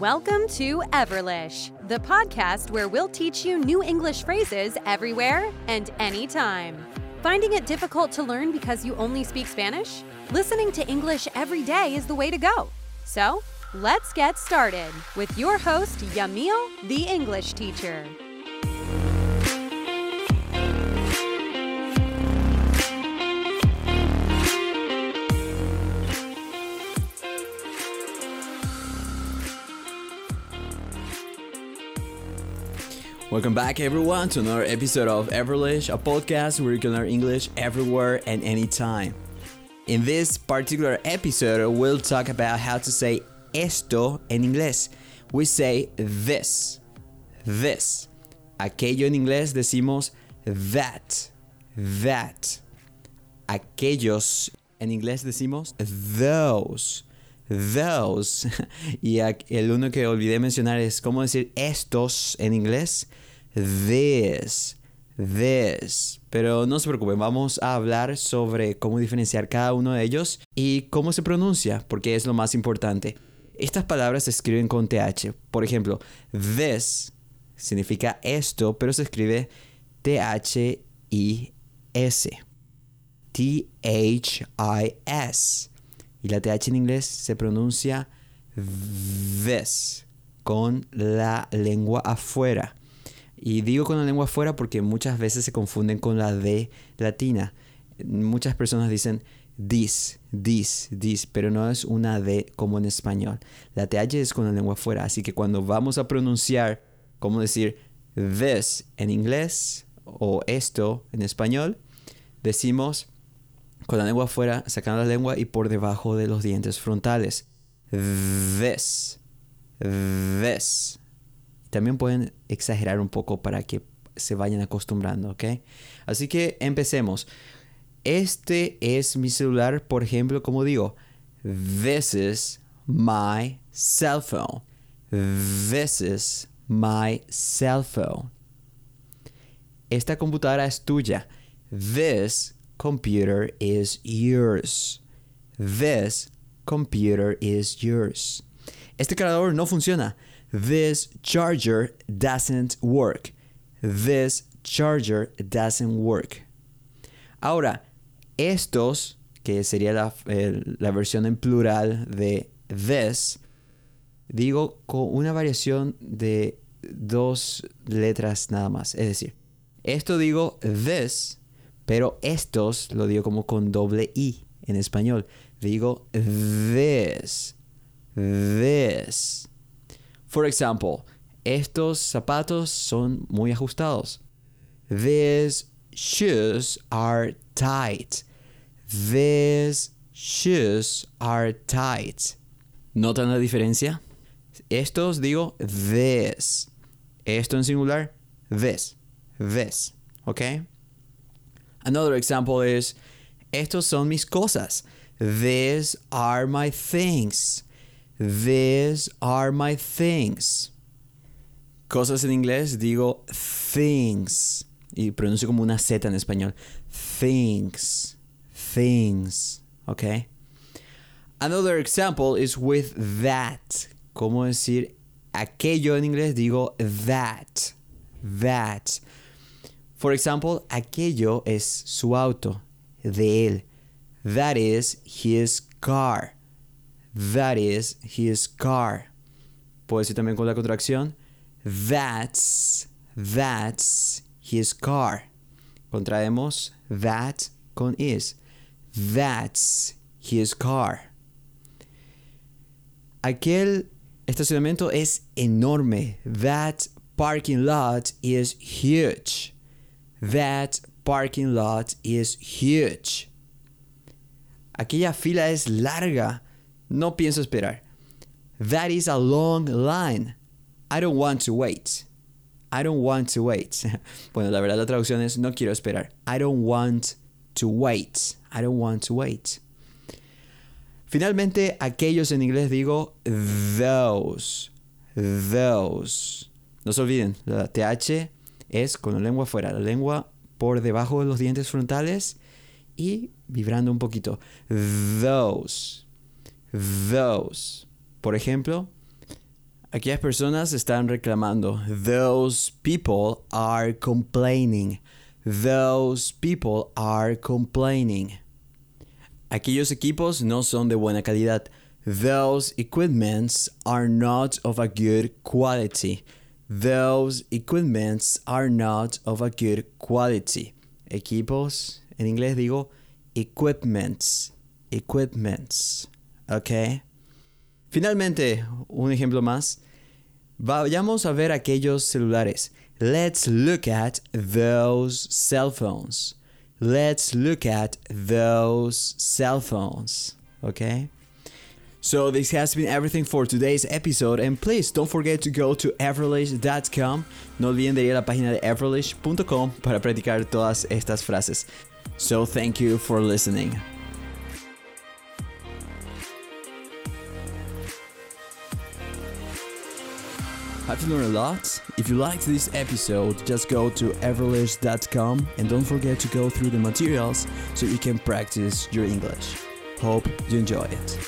Welcome to Everlish, the podcast where we'll teach you new English phrases everywhere and anytime. Finding it difficult to learn because you only speak Spanish? Listening to English every day is the way to go. So, let's get started with your host, Yamil, the English teacher. Welcome back, everyone, to another episode of Everlish, a podcast where you can learn English everywhere and anytime. In this particular episode, we'll talk about how to say esto en inglés. We say this, this. Aquello en inglés decimos that, that. Aquellos en inglés decimos those, those. Y el uno que olvidé mencionar es cómo decir estos en inglés. This, this. Pero no se preocupen, vamos a hablar sobre cómo diferenciar cada uno de ellos y cómo se pronuncia, porque es lo más importante. Estas palabras se escriben con TH. Por ejemplo, this significa esto, pero se escribe T-H-I-S. T-H-I-S. Y la TH en inglés se pronuncia this, con la lengua afuera. Y digo con la lengua afuera porque muchas veces se confunden con la D latina. Muchas personas dicen this, this, this, pero no es una D como en español. La TH es con la lengua afuera, así que cuando vamos a pronunciar, como decir this en inglés o esto en español, decimos con la lengua afuera, sacando la lengua y por debajo de los dientes frontales. This, this. También pueden exagerar un poco para que se vayan acostumbrando, ¿ok? Así que empecemos. Este es mi celular, por ejemplo, como digo, this is my cell phone. This is my cell phone. Esta computadora es tuya. This computer is yours. This computer is yours. Este cargador no funciona. This charger doesn't work. This charger doesn't work. Ahora, estos, que sería la, la, versión en plural de this, digo con una variación de dos letras nada más. Es decir, esto digo this, pero estos lo digo como con doble i en español. Digo this, this. For example, estos zapatos son muy ajustados. These shoes are tight. These shoes are tight. ¿Notan la diferencia? Estos digo this. Esto en singular, this. This. ¿Ok? Another example is, estos son mis cosas. These are my things. These are my things. Cosas en inglés digo things. Y pronuncio como una Z en español. Things. Things. Okay. Another example is with that. ¿Cómo decir aquello en inglés? Digo that. That. For example, aquello es su auto. De él. That is his car. That is his car. Puedo decir también con la contracción. That's, that's his car. Contraemos that con is. That's his car. Aquel estacionamiento es enorme. That parking lot is huge. That parking lot is huge. Aquella fila es larga. No pienso esperar. That is a long line. I don't want to wait. I don't want to wait. Bueno, la verdad la traducción es no quiero esperar. I don't want to wait. I don't want to wait. Finalmente, aquellos en inglés digo those. Those. No se olviden, la TH es con la lengua fuera, la lengua por debajo de los dientes frontales y vibrando un poquito. Those. Those. Por ejemplo, Aquellas personas están reclamando. Those people are complaining. Those people are complaining. Aquellos equipos no son de buena calidad. Those equipments are not of a good quality. Those equipments are not of a good quality. Equipos, en inglés digo equipments. Equipments. ¿Ok? Finalmente, un ejemplo más. Vayamos a ver aquellos celulares. Let's look at those cell phones. Let's look at those cell phones. Okay? So this has been everything for today's episode and please don't forget to go to everlish.com. No olviden de ir a la página de everlish.com para practicar todas estas frases. So thank you for listening. Have you learned a lot? If you liked this episode, just go to everlish.com and don't forget to go through the materials so you can practice your English. Hope you enjoy it.